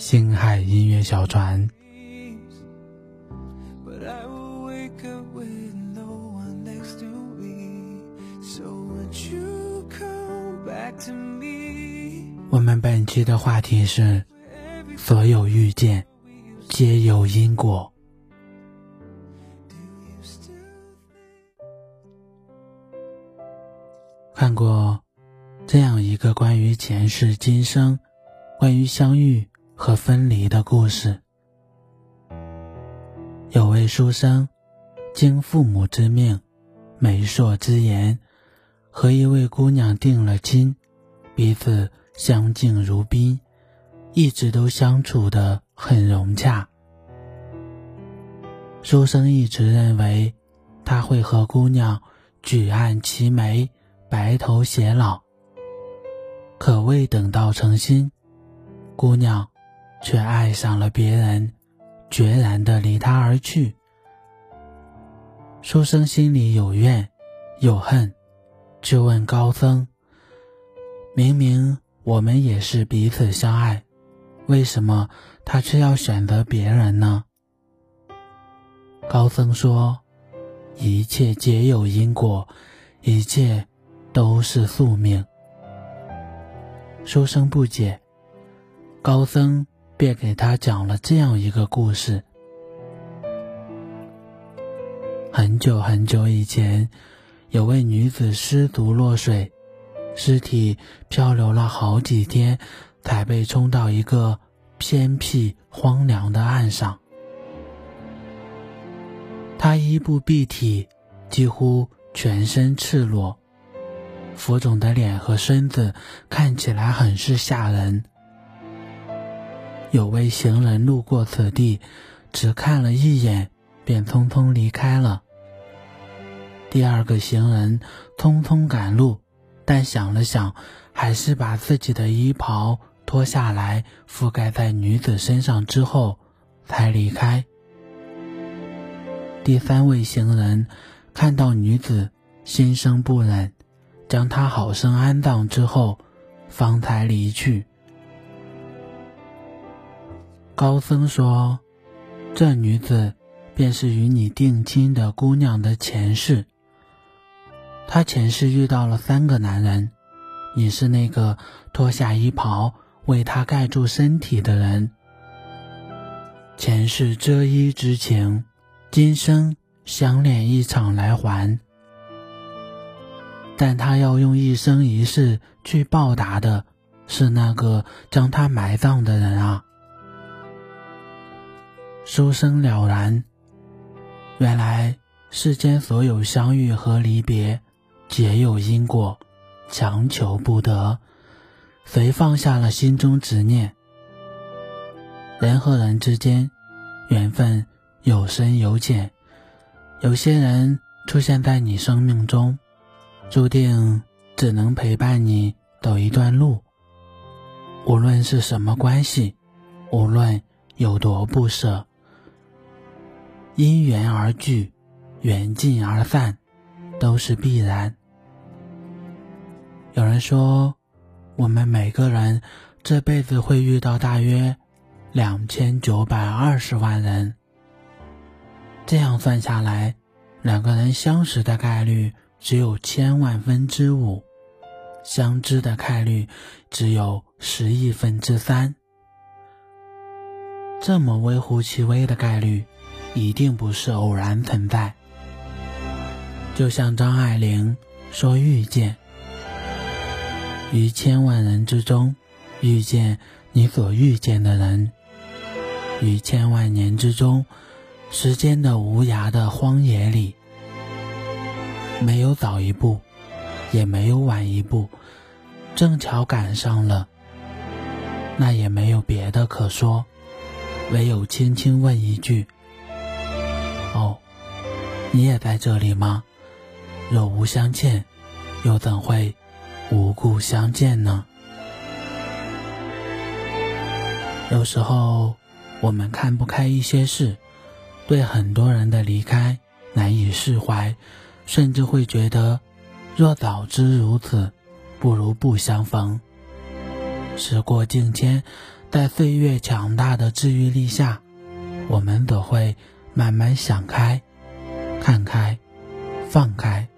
星海音乐小船。我们本期的话题是：所有遇见皆有因果。看过这样一个关于前世今生、关于相遇和分离的故事。有位书生，经父母之命、媒妁之言，和一位姑娘定了亲，彼此相敬如宾，一直都相处的很融洽。书生一直认为，他会和姑娘举案齐眉。白头偕老，可未等到成亲，姑娘却爱上了别人，决然的离他而去。书生心里有怨有恨，就问高僧：“明明我们也是彼此相爱，为什么他却要选择别人呢？”高僧说：“一切皆有因果，一切。”都是宿命。书生不解，高僧便给他讲了这样一个故事：很久很久以前，有位女子失足落水，尸体漂流了好几天，才被冲到一个偏僻荒凉的岸上。她衣不蔽体，几乎全身赤裸。浮肿的脸和身子看起来很是吓人。有位行人路过此地，只看了一眼，便匆匆离开了。第二个行人匆匆赶路，但想了想，还是把自己的衣袍脱下来覆盖在女子身上之后，才离开。第三位行人看到女子，心生不忍。将她好生安葬之后，方才离去。高僧说：“这女子便是与你定亲的姑娘的前世。她前世遇到了三个男人，你是那个脱下衣袍为她盖住身体的人。前世遮衣之情，今生相恋一场来还。”但他要用一生一世去报答的，是那个将他埋葬的人啊！书生了然，原来世间所有相遇和离别，皆有因果，强求不得。谁放下了心中执念？人和人之间，缘分有深有浅，有些人出现在你生命中。注定只能陪伴你走一段路，无论是什么关系，无论有多不舍，因缘而聚，缘尽而散，都是必然。有人说，我们每个人这辈子会遇到大约两千九百二十万人，这样算下来，两个人相识的概率。只有千万分之五，相知的概率只有十亿分之三。这么微乎其微的概率，一定不是偶然存在。就像张爱玲说：“遇见于千万人之中，遇见你所遇见的人；于千万年之中，时间的无涯的荒野里。”没有早一步，也没有晚一步，正巧赶上了，那也没有别的可说，唯有轻轻问一句：“哦，你也在这里吗？”若无相欠，又怎会无故相见呢？有时候，我们看不开一些事，对很多人的离开难以释怀，甚至会觉得，若早知如此，不如不相逢。时过境迁，在岁月强大的治愈力下，我们则会慢慢想开、看开、放开。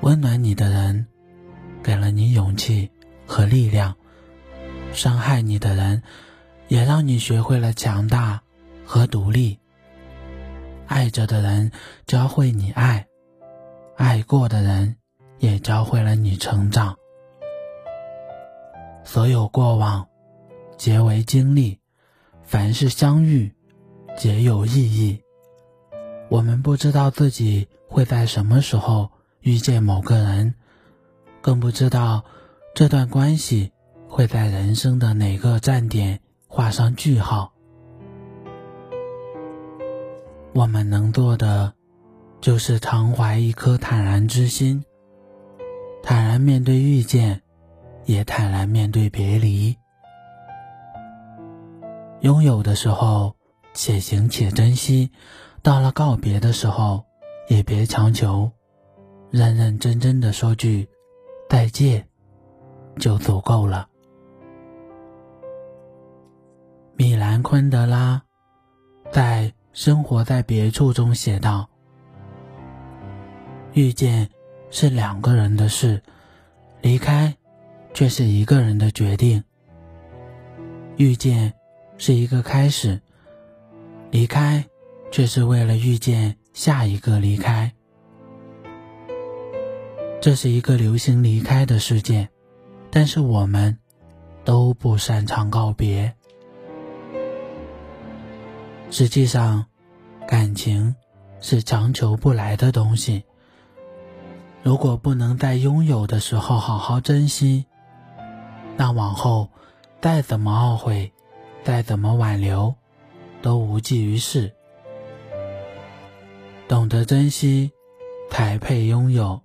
温暖你的人，给了你勇气和力量；伤害你的人，也让你学会了强大和独立。爱着的人教会你爱，爱过的人也教会了你成长。所有过往，皆为经历；凡是相遇，皆有意义。我们不知道自己会在什么时候遇见某个人，更不知道这段关系会在人生的哪个站点画上句号。我们能做的，就是常怀一颗坦然之心，坦然面对遇见。也坦然面对别离，拥有的时候且行且珍惜，到了告别的时候也别强求，认认真真的说句再见，就足够了。米兰昆德拉在《生活在别处》中写道：“遇见是两个人的事，离开。”却是一个人的决定。遇见是一个开始，离开却是为了遇见下一个离开。这是一个流行离开的世界，但是我们都不擅长告别。实际上，感情是强求不来的东西。如果不能在拥有的时候好好珍惜，那往后，再怎么懊悔，再怎么挽留，都无济于事。懂得珍惜，才配拥有；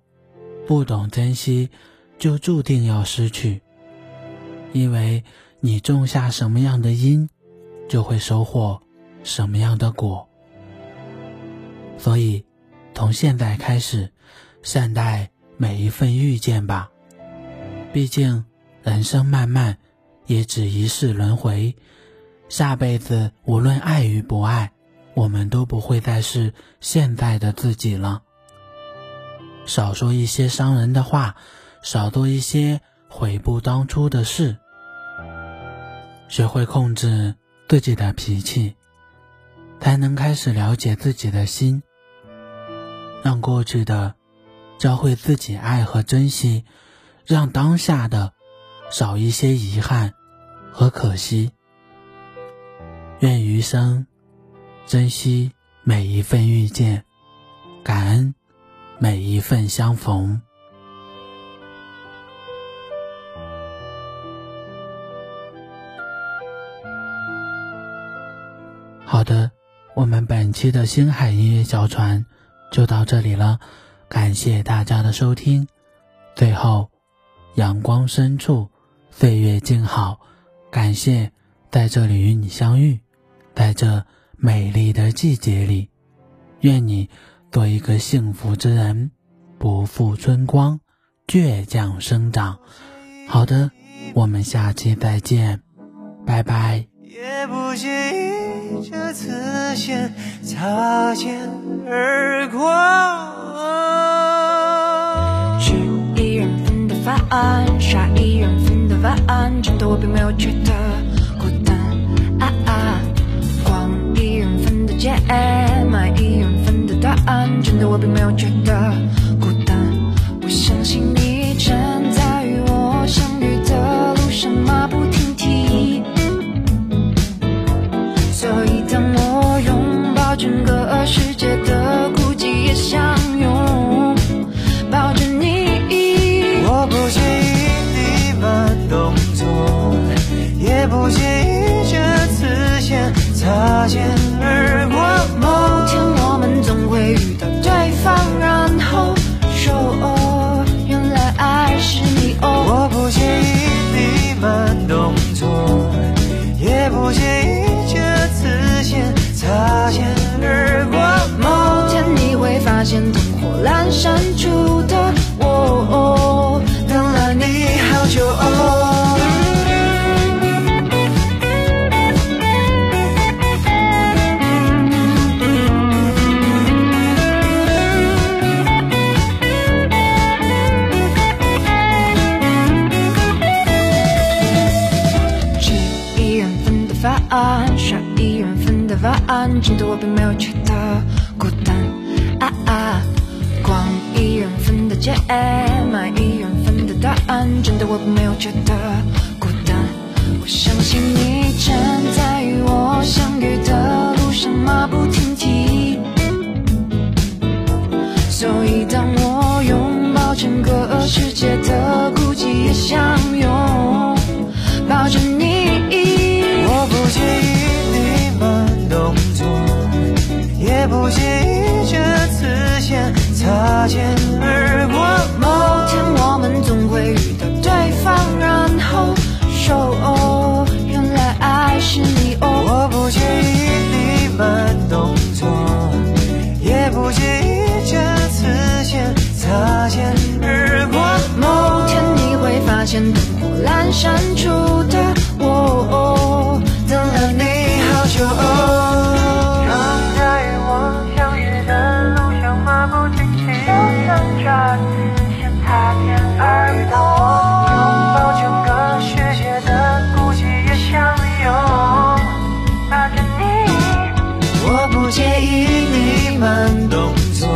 不懂珍惜，就注定要失去。因为你种下什么样的因，就会收获什么样的果。所以，从现在开始，善待每一份遇见吧。毕竟。人生漫漫，也只一世轮回。下辈子无论爱与不爱，我们都不会再是现在的自己了。少说一些伤人的话，少做一些悔不当初的事。学会控制自己的脾气，才能开始了解自己的心。让过去的教会自己爱和珍惜，让当下的。少一些遗憾和可惜。愿余生珍惜每一份遇见，感恩每一份相逢。好的，我们本期的星海音乐小船就到这里了，感谢大家的收听。最后，阳光深处。岁月静好，感谢在这里与你相遇，在这美丽的季节里，愿你做一个幸福之人，不负春光，倔强生长。好的，我们下期再见，拜拜。也不介意这次先擦肩而过，吃一人份的饭，下一人份。答案真的我并没有觉得爱，满意缘分的答案，真的我并没有觉得。答案，真的我并没有觉得孤单。啊啊，光一人分的解，买一人分的答案，真的我并没有觉得孤单。我相信你正在与我相遇的路上马不停蹄，所以当删除的我，等了你好久。正在与我相遇的路上马不停蹄，就像这次先擦肩而过。拥抱整个世界的孤寂也相拥抱着你。我不介意你慢动作，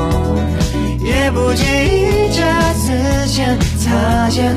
也不介意这次先擦肩